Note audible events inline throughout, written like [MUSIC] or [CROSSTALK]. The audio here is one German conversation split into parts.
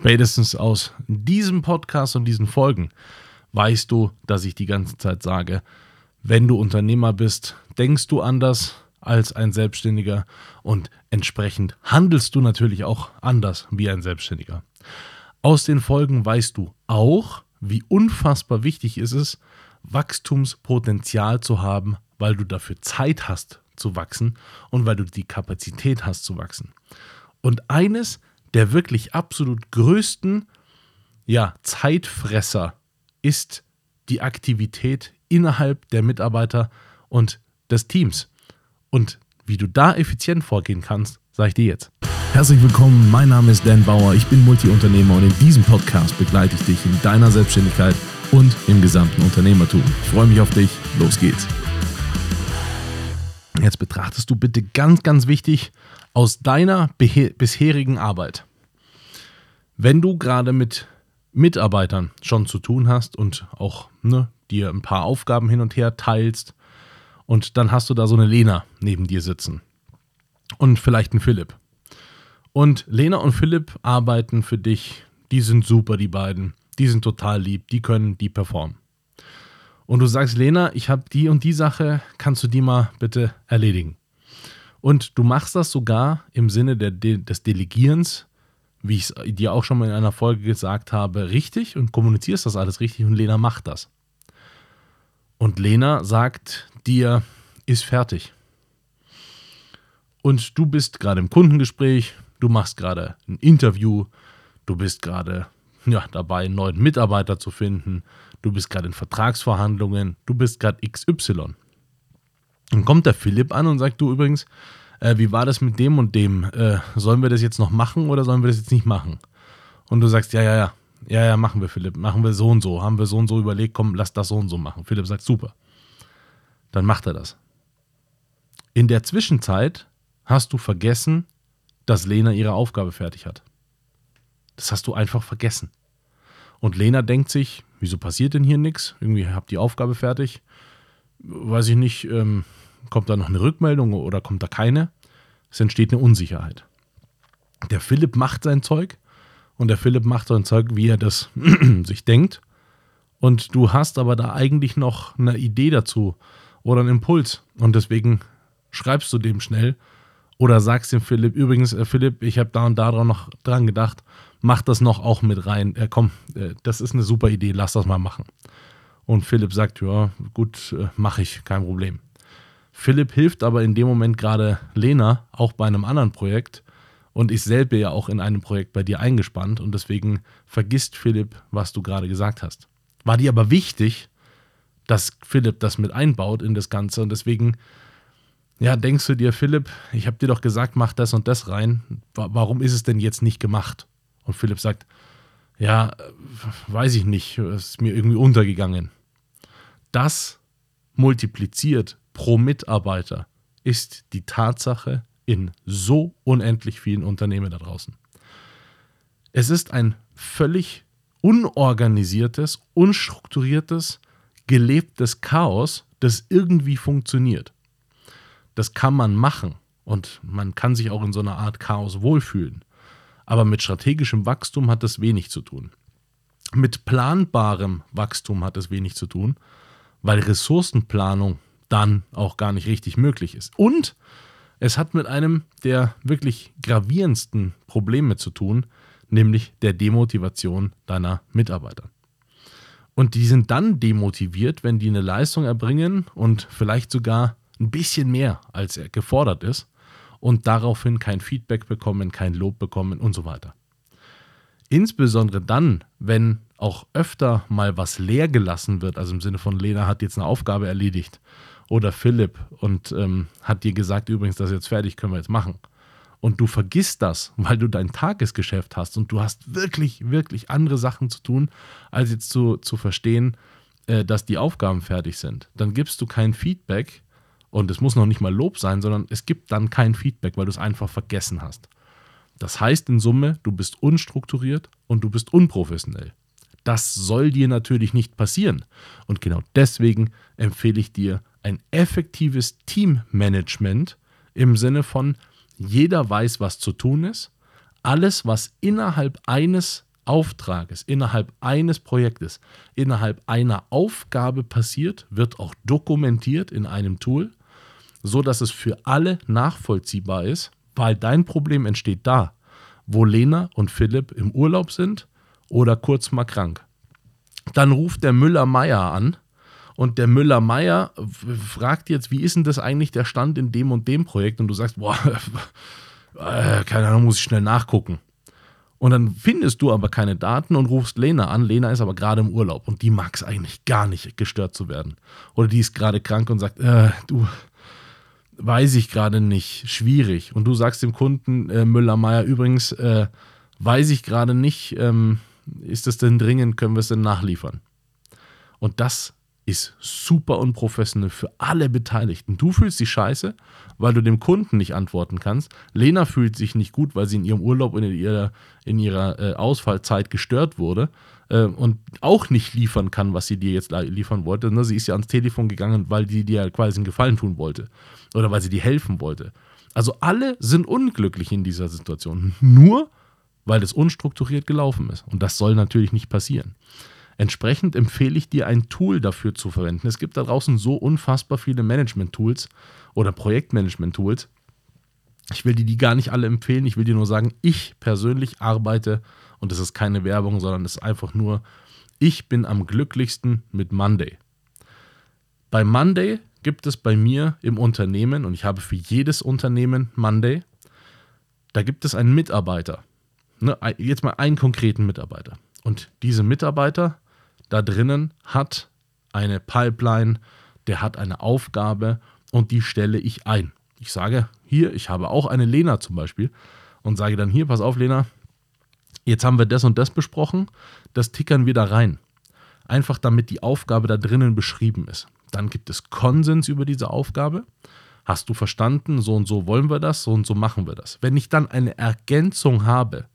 Spätestens aus diesem Podcast und diesen Folgen weißt du, dass ich die ganze Zeit sage, wenn du Unternehmer bist, denkst du anders als ein Selbstständiger und entsprechend handelst du natürlich auch anders wie ein Selbstständiger. Aus den Folgen weißt du auch, wie unfassbar wichtig ist es, Wachstumspotenzial zu haben, weil du dafür Zeit hast zu wachsen und weil du die Kapazität hast zu wachsen. Und eines der wirklich absolut größten ja, Zeitfresser ist die Aktivität innerhalb der Mitarbeiter und des Teams. Und wie du da effizient vorgehen kannst, sage ich dir jetzt. Herzlich willkommen, mein Name ist Dan Bauer, ich bin Multiunternehmer und in diesem Podcast begleite ich dich in deiner Selbstständigkeit und im gesamten Unternehmertum. Ich freue mich auf dich, los geht's. Jetzt betrachtest du bitte ganz, ganz wichtig aus deiner bisherigen Arbeit. Wenn du gerade mit Mitarbeitern schon zu tun hast und auch ne, dir ein paar Aufgaben hin und her teilst und dann hast du da so eine Lena neben dir sitzen und vielleicht einen Philipp. Und Lena und Philipp arbeiten für dich, die sind super, die beiden, die sind total lieb, die können, die performen und du sagst, Lena, ich habe die und die Sache, kannst du die mal bitte erledigen? Und du machst das sogar im Sinne der, des Delegierens, wie ich es dir auch schon mal in einer Folge gesagt habe, richtig und kommunizierst das alles richtig und Lena macht das. Und Lena sagt dir, ist fertig. Und du bist gerade im Kundengespräch, du machst gerade ein Interview, du bist gerade ja, dabei, einen neuen Mitarbeiter zu finden, du bist gerade in Vertragsverhandlungen, du bist gerade XY. Dann kommt der Philipp an und sagt, du übrigens, äh, wie war das mit dem und dem? Äh, sollen wir das jetzt noch machen oder sollen wir das jetzt nicht machen? Und du sagst, ja, ja, ja, ja, ja, machen wir, Philipp, machen wir so und so, haben wir so und so überlegt, komm, lass das so und so machen. Philipp sagt, super. Dann macht er das. In der Zwischenzeit hast du vergessen, dass Lena ihre Aufgabe fertig hat. Das hast du einfach vergessen. Und Lena denkt sich, wieso passiert denn hier nichts? Irgendwie habt die Aufgabe fertig. Weiß ich nicht, ähm, kommt da noch eine Rückmeldung oder kommt da keine? Es entsteht eine Unsicherheit. Der Philipp macht sein Zeug und der Philipp macht sein Zeug, wie er das [CLEARS THROAT] sich denkt. Und du hast aber da eigentlich noch eine Idee dazu oder einen Impuls. Und deswegen schreibst du dem schnell oder sagst dem Philipp, übrigens, äh, Philipp, ich habe da und da noch dran gedacht mach das noch auch mit rein. Äh, komm, äh, das ist eine super Idee, lass das mal machen. Und Philipp sagt, ja, gut, äh, mache ich, kein Problem. Philipp hilft aber in dem Moment gerade Lena, auch bei einem anderen Projekt. Und ich selber ja auch in einem Projekt bei dir eingespannt und deswegen vergisst Philipp, was du gerade gesagt hast. War dir aber wichtig, dass Philipp das mit einbaut in das Ganze und deswegen, ja, denkst du dir, Philipp, ich habe dir doch gesagt, mach das und das rein. Warum ist es denn jetzt nicht gemacht? Und Philipp sagt, ja, weiß ich nicht, ist mir irgendwie untergegangen. Das multipliziert pro Mitarbeiter ist die Tatsache in so unendlich vielen Unternehmen da draußen. Es ist ein völlig unorganisiertes, unstrukturiertes, gelebtes Chaos, das irgendwie funktioniert. Das kann man machen und man kann sich auch in so einer Art Chaos wohlfühlen. Aber mit strategischem Wachstum hat das wenig zu tun. Mit planbarem Wachstum hat es wenig zu tun, weil Ressourcenplanung dann auch gar nicht richtig möglich ist. Und es hat mit einem der wirklich gravierendsten Probleme zu tun, nämlich der Demotivation deiner Mitarbeiter. Und die sind dann demotiviert, wenn die eine Leistung erbringen und vielleicht sogar ein bisschen mehr als er gefordert ist und daraufhin kein Feedback bekommen, kein Lob bekommen und so weiter. Insbesondere dann, wenn auch öfter mal was leer gelassen wird, also im Sinne von Lena hat jetzt eine Aufgabe erledigt oder Philipp und ähm, hat dir gesagt, übrigens, das ist jetzt fertig, können wir jetzt machen. Und du vergisst das, weil du dein Tagesgeschäft hast und du hast wirklich, wirklich andere Sachen zu tun, als jetzt zu, zu verstehen, äh, dass die Aufgaben fertig sind. Dann gibst du kein Feedback, und es muss noch nicht mal Lob sein, sondern es gibt dann kein Feedback, weil du es einfach vergessen hast. Das heißt in Summe, du bist unstrukturiert und du bist unprofessionell. Das soll dir natürlich nicht passieren. Und genau deswegen empfehle ich dir ein effektives Teammanagement im Sinne von, jeder weiß, was zu tun ist. Alles, was innerhalb eines Auftrages, innerhalb eines Projektes, innerhalb einer Aufgabe passiert, wird auch dokumentiert in einem Tool, so dass es für alle nachvollziehbar ist, weil dein Problem entsteht da, wo Lena und Philipp im Urlaub sind oder kurz mal krank. Dann ruft der Müller-Meyer an und der Müller-Meyer fragt jetzt, wie ist denn das eigentlich der Stand in dem und dem Projekt? Und du sagst, boah, [LAUGHS] äh, keine Ahnung, muss ich schnell nachgucken. Und dann findest du aber keine Daten und rufst Lena an. Lena ist aber gerade im Urlaub und die mag es eigentlich gar nicht, gestört zu werden. Oder die ist gerade krank und sagt, äh, du, weiß ich gerade nicht, schwierig. Und du sagst dem Kunden äh, Müller-Meyer, übrigens, äh, weiß ich gerade nicht, ähm, ist das denn dringend, können wir es denn nachliefern? Und das ist super unprofessionell für alle Beteiligten. Du fühlst dich scheiße, weil du dem Kunden nicht antworten kannst. Lena fühlt sich nicht gut, weil sie in ihrem Urlaub und in ihrer, in ihrer äh, Ausfallzeit gestört wurde äh, und auch nicht liefern kann, was sie dir jetzt liefern wollte. Ne? Sie ist ja ans Telefon gegangen, weil die dir quasi einen Gefallen tun wollte oder weil sie dir helfen wollte. Also alle sind unglücklich in dieser Situation. Nur weil es unstrukturiert gelaufen ist. Und das soll natürlich nicht passieren. Entsprechend empfehle ich dir, ein Tool dafür zu verwenden. Es gibt da draußen so unfassbar viele Management-Tools oder Projektmanagement-Tools. Ich will dir die gar nicht alle empfehlen. Ich will dir nur sagen, ich persönlich arbeite, und das ist keine Werbung, sondern es ist einfach nur, ich bin am glücklichsten mit Monday. Bei Monday gibt es bei mir im Unternehmen, und ich habe für jedes Unternehmen Monday, da gibt es einen Mitarbeiter. Ne, jetzt mal einen konkreten Mitarbeiter. Und diese Mitarbeiter da drinnen hat eine Pipeline, der hat eine Aufgabe und die stelle ich ein. Ich sage hier, ich habe auch eine Lena zum Beispiel und sage dann hier, pass auf Lena, jetzt haben wir das und das besprochen, das tickern wir da rein. Einfach damit die Aufgabe da drinnen beschrieben ist. Dann gibt es Konsens über diese Aufgabe. Hast du verstanden, so und so wollen wir das, so und so machen wir das. Wenn ich dann eine Ergänzung habe,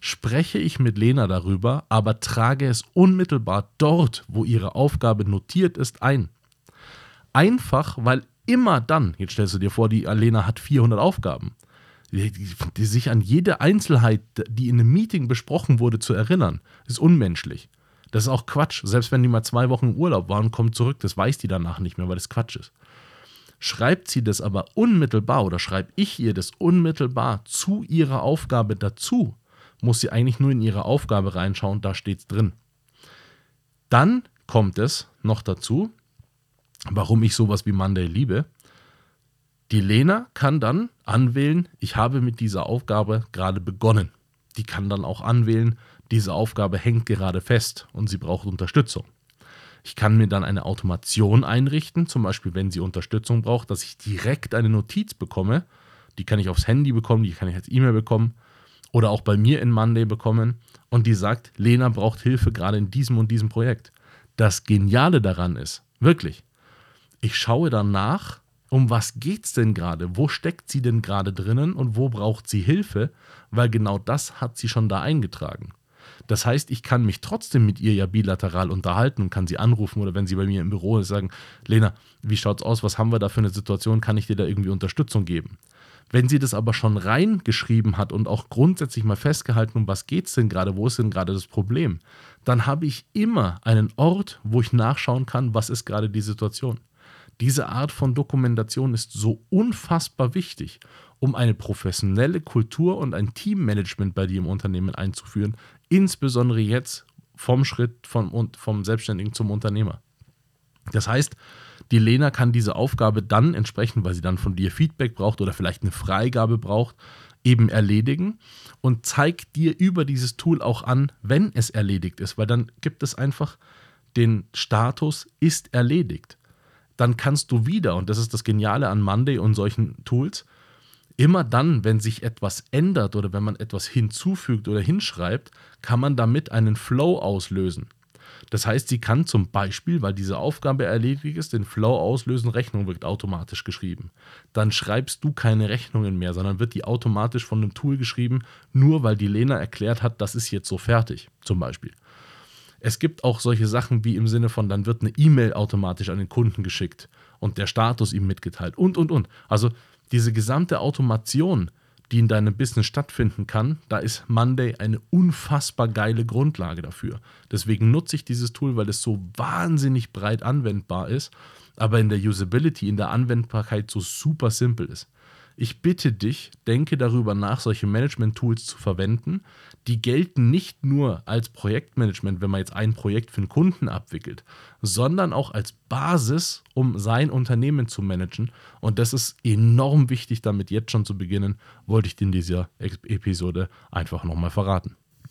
spreche ich mit Lena darüber, aber trage es unmittelbar dort, wo ihre Aufgabe notiert ist, ein. Einfach, weil immer dann, jetzt stellst du dir vor, die Lena hat 400 Aufgaben, die, die, die sich an jede Einzelheit, die in einem Meeting besprochen wurde, zu erinnern, ist unmenschlich. Das ist auch Quatsch. Selbst wenn die mal zwei Wochen im Urlaub waren, kommt zurück, das weiß die danach nicht mehr, weil das Quatsch ist. Schreibt sie das aber unmittelbar oder schreibe ich ihr das unmittelbar zu ihrer Aufgabe dazu, muss sie eigentlich nur in ihre Aufgabe reinschauen, da steht es drin. Dann kommt es noch dazu, warum ich sowas wie Monday liebe. Die Lena kann dann anwählen, ich habe mit dieser Aufgabe gerade begonnen. Die kann dann auch anwählen, diese Aufgabe hängt gerade fest und sie braucht Unterstützung. Ich kann mir dann eine Automation einrichten, zum Beispiel wenn sie Unterstützung braucht, dass ich direkt eine Notiz bekomme. Die kann ich aufs Handy bekommen, die kann ich als E-Mail bekommen oder auch bei mir in Monday bekommen und die sagt, Lena braucht Hilfe gerade in diesem und diesem Projekt. Das Geniale daran ist, wirklich, ich schaue danach, um was geht es denn gerade? Wo steckt sie denn gerade drinnen und wo braucht sie Hilfe? Weil genau das hat sie schon da eingetragen. Das heißt, ich kann mich trotzdem mit ihr ja bilateral unterhalten und kann sie anrufen oder wenn sie bei mir im Büro ist, sagen, Lena, wie schaut's aus? Was haben wir da für eine Situation? Kann ich dir da irgendwie Unterstützung geben? Wenn sie das aber schon reingeschrieben hat und auch grundsätzlich mal festgehalten, um was geht es denn gerade, wo ist denn gerade das Problem, dann habe ich immer einen Ort, wo ich nachschauen kann, was ist gerade die Situation. Diese Art von Dokumentation ist so unfassbar wichtig, um eine professionelle Kultur und ein Teammanagement bei dir im Unternehmen einzuführen, insbesondere jetzt vom Schritt vom, vom Selbstständigen zum Unternehmer. Das heißt, die Lena kann diese Aufgabe dann entsprechend, weil sie dann von dir Feedback braucht oder vielleicht eine Freigabe braucht, eben erledigen und zeigt dir über dieses Tool auch an, wenn es erledigt ist, weil dann gibt es einfach den Status ist erledigt. Dann kannst du wieder, und das ist das Geniale an Monday und solchen Tools, immer dann, wenn sich etwas ändert oder wenn man etwas hinzufügt oder hinschreibt, kann man damit einen Flow auslösen. Das heißt, sie kann zum Beispiel, weil diese Aufgabe erledigt ist, den Flow auslösen, Rechnung wird automatisch geschrieben. Dann schreibst du keine Rechnungen mehr, sondern wird die automatisch von einem Tool geschrieben, nur weil die Lena erklärt hat, das ist jetzt so fertig, zum Beispiel. Es gibt auch solche Sachen wie im Sinne von, dann wird eine E-Mail automatisch an den Kunden geschickt und der Status ihm mitgeteilt und, und, und. Also diese gesamte Automation, die in deinem Business stattfinden kann, da ist Monday eine unfassbar geile Grundlage dafür. Deswegen nutze ich dieses Tool, weil es so wahnsinnig breit anwendbar ist, aber in der Usability, in der Anwendbarkeit so super simpel ist. Ich bitte dich, denke darüber nach, solche Management-Tools zu verwenden. Die gelten nicht nur als Projektmanagement, wenn man jetzt ein Projekt für einen Kunden abwickelt, sondern auch als Basis, um sein Unternehmen zu managen. Und das ist enorm wichtig, damit jetzt schon zu beginnen, wollte ich dir in dieser Episode einfach nochmal verraten.